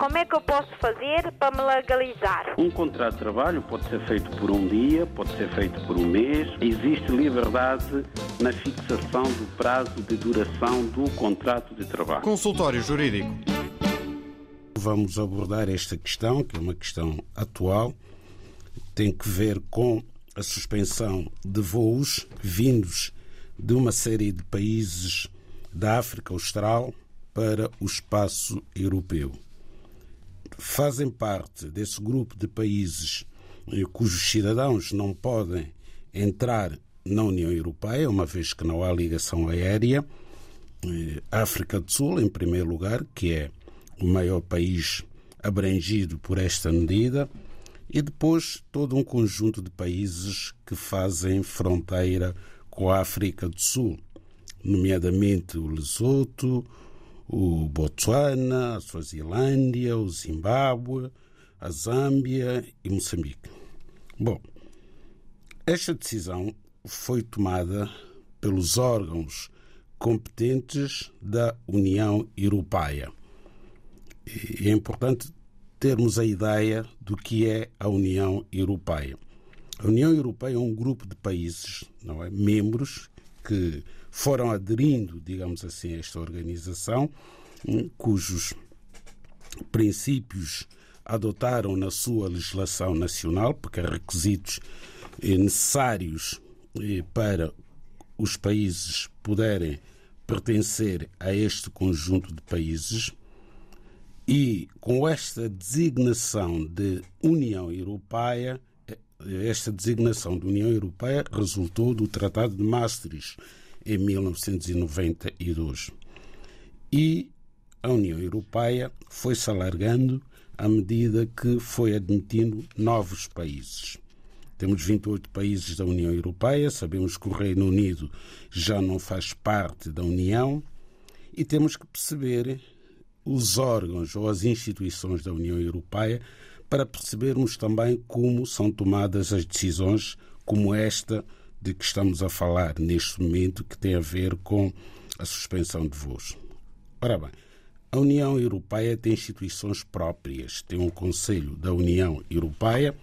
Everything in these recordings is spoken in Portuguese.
como é que eu posso fazer para me legalizar? Um contrato de trabalho pode ser feito por um dia, pode ser feito por um mês. Existe liberdade na fixação do prazo de duração do contrato de trabalho. Consultório Jurídico. Vamos abordar esta questão, que é uma questão atual, tem que ver com a suspensão de voos vindos de uma série de países da África Austral para o espaço europeu. Fazem parte desse grupo de países eh, cujos cidadãos não podem entrar na União Europeia, uma vez que não há ligação aérea. Eh, África do Sul, em primeiro lugar, que é o maior país abrangido por esta medida, e depois todo um conjunto de países que fazem fronteira com a África do Sul, nomeadamente o Lesoto, o Botsuana, a Suazilândia, o Zimbábue, a Zâmbia e Moçambique. Bom, esta decisão foi tomada pelos órgãos competentes da União Europeia. E é importante termos a ideia do que é a União Europeia. A União Europeia é um grupo de países, não é, membros que foram aderindo, digamos assim, a esta organização, hum, cujos princípios adotaram na sua legislação nacional, porque há requisitos eh, necessários eh, para os países poderem pertencer a este conjunto de países. E com esta designação de União Europeia, esta designação de União Europeia resultou do Tratado de Maastricht em 1992. E a União Europeia foi-se alargando à medida que foi admitindo novos países. Temos 28 países da União Europeia, sabemos que o Reino Unido já não faz parte da União e temos que perceber os órgãos ou as instituições da União Europeia para percebermos também como são tomadas as decisões como esta de que estamos a falar neste momento, que tem a ver com a suspensão de voos. Ora bem, a União Europeia tem instituições próprias. Tem um Conselho da União Europeia,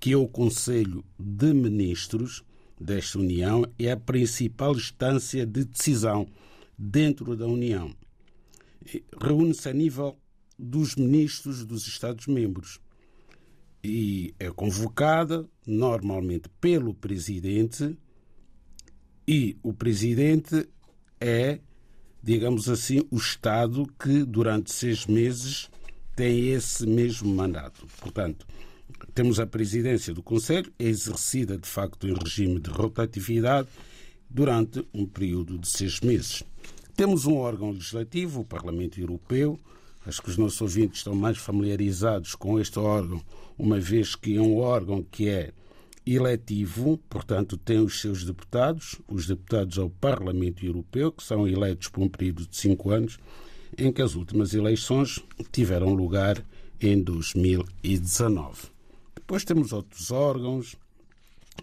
que é o Conselho de Ministros desta União, é a principal instância de decisão dentro da União reúne-se a nível dos ministros dos Estados-membros e é convocada normalmente pelo presidente e o presidente é, digamos assim, o Estado que durante seis meses tem esse mesmo mandato. Portanto, temos a presidência do Conselho, é exercida de facto em regime de rotatividade durante um período de seis meses. Temos um órgão legislativo, o Parlamento Europeu. Acho que os nossos ouvintes estão mais familiarizados com este órgão, uma vez que é um órgão que é eletivo, portanto, tem os seus deputados, os deputados ao Parlamento Europeu, que são eleitos por um período de cinco anos, em que as últimas eleições tiveram lugar em 2019. Depois temos outros órgãos,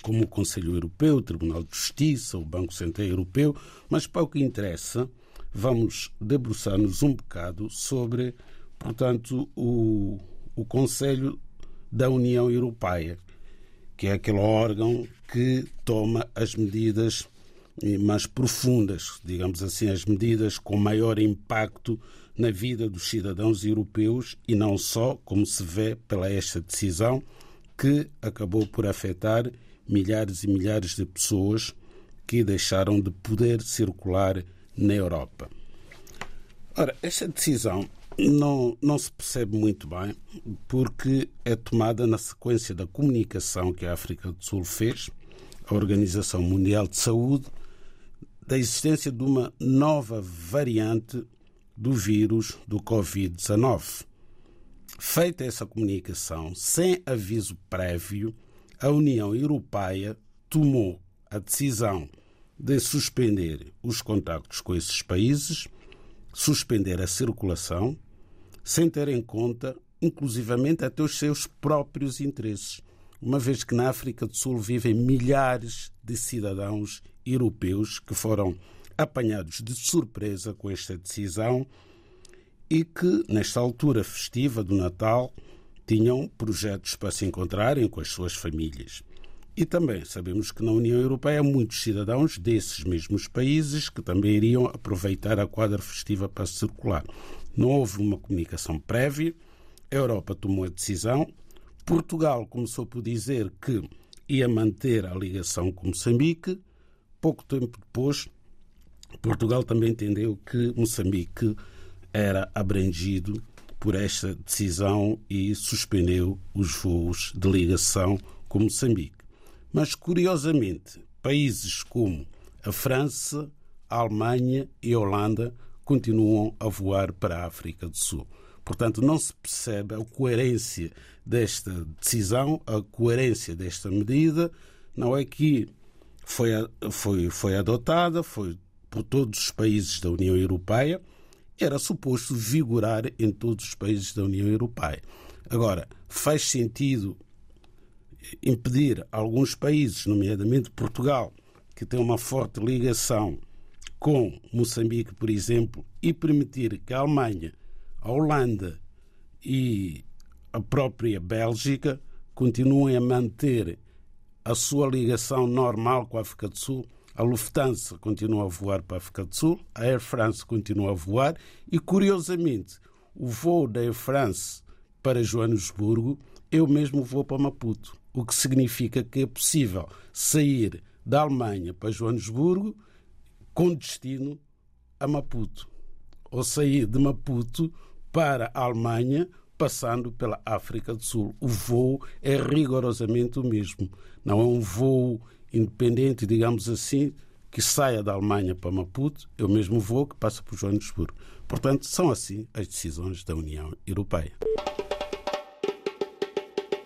como o Conselho Europeu, o Tribunal de Justiça, o Banco Central Europeu, mas para o que interessa, vamos debruçar-nos um bocado sobre, portanto, o, o Conselho da União Europeia, que é aquele órgão que toma as medidas mais profundas, digamos assim, as medidas com maior impacto na vida dos cidadãos europeus e não só, como se vê pela esta decisão, que acabou por afetar milhares e milhares de pessoas que deixaram de poder circular na Europa. Ora, esta decisão não, não se percebe muito bem porque é tomada na sequência da comunicação que a África do Sul fez à Organização Mundial de Saúde da existência de uma nova variante do vírus do Covid-19. Feita essa comunicação sem aviso prévio, a União Europeia tomou a decisão de suspender os contactos com esses países, suspender a circulação, sem ter em conta, inclusivamente, até os seus próprios interesses, uma vez que na África do Sul vivem milhares de cidadãos europeus que foram apanhados de surpresa com esta decisão e que, nesta altura festiva do Natal, tinham projetos para se encontrarem com as suas famílias. E também sabemos que na União Europeia há muitos cidadãos desses mesmos países que também iriam aproveitar a quadra festiva para circular. Não houve uma comunicação prévia, a Europa tomou a decisão, Portugal começou por dizer que ia manter a ligação com Moçambique. Pouco tempo depois, Portugal também entendeu que Moçambique era abrangido por esta decisão e suspendeu os voos de ligação com Moçambique. Mas, curiosamente, países como a França, a Alemanha e a Holanda continuam a voar para a África do Sul. Portanto, não se percebe a coerência desta decisão, a coerência desta medida. Não é que foi, foi, foi adotada, foi por todos os países da União Europeia, era suposto vigorar em todos os países da União Europeia. Agora, faz sentido impedir alguns países, nomeadamente Portugal, que tem uma forte ligação com Moçambique, por exemplo, e permitir que a Alemanha, a Holanda e a própria Bélgica continuem a manter a sua ligação normal com a África do Sul. A Lufthansa continua a voar para a África do Sul, a Air France continua a voar e, curiosamente, o voo da Air France para Joanesburgo, eu mesmo vou para Maputo o que significa que é possível sair da Alemanha para Joanesburgo com destino a Maputo, ou sair de Maputo para a Alemanha passando pela África do Sul. O voo é rigorosamente o mesmo. Não é um voo independente, digamos assim, que saia da Alemanha para Maputo, é o mesmo voo que passa por Joanesburgo. Portanto, são assim as decisões da União Europeia.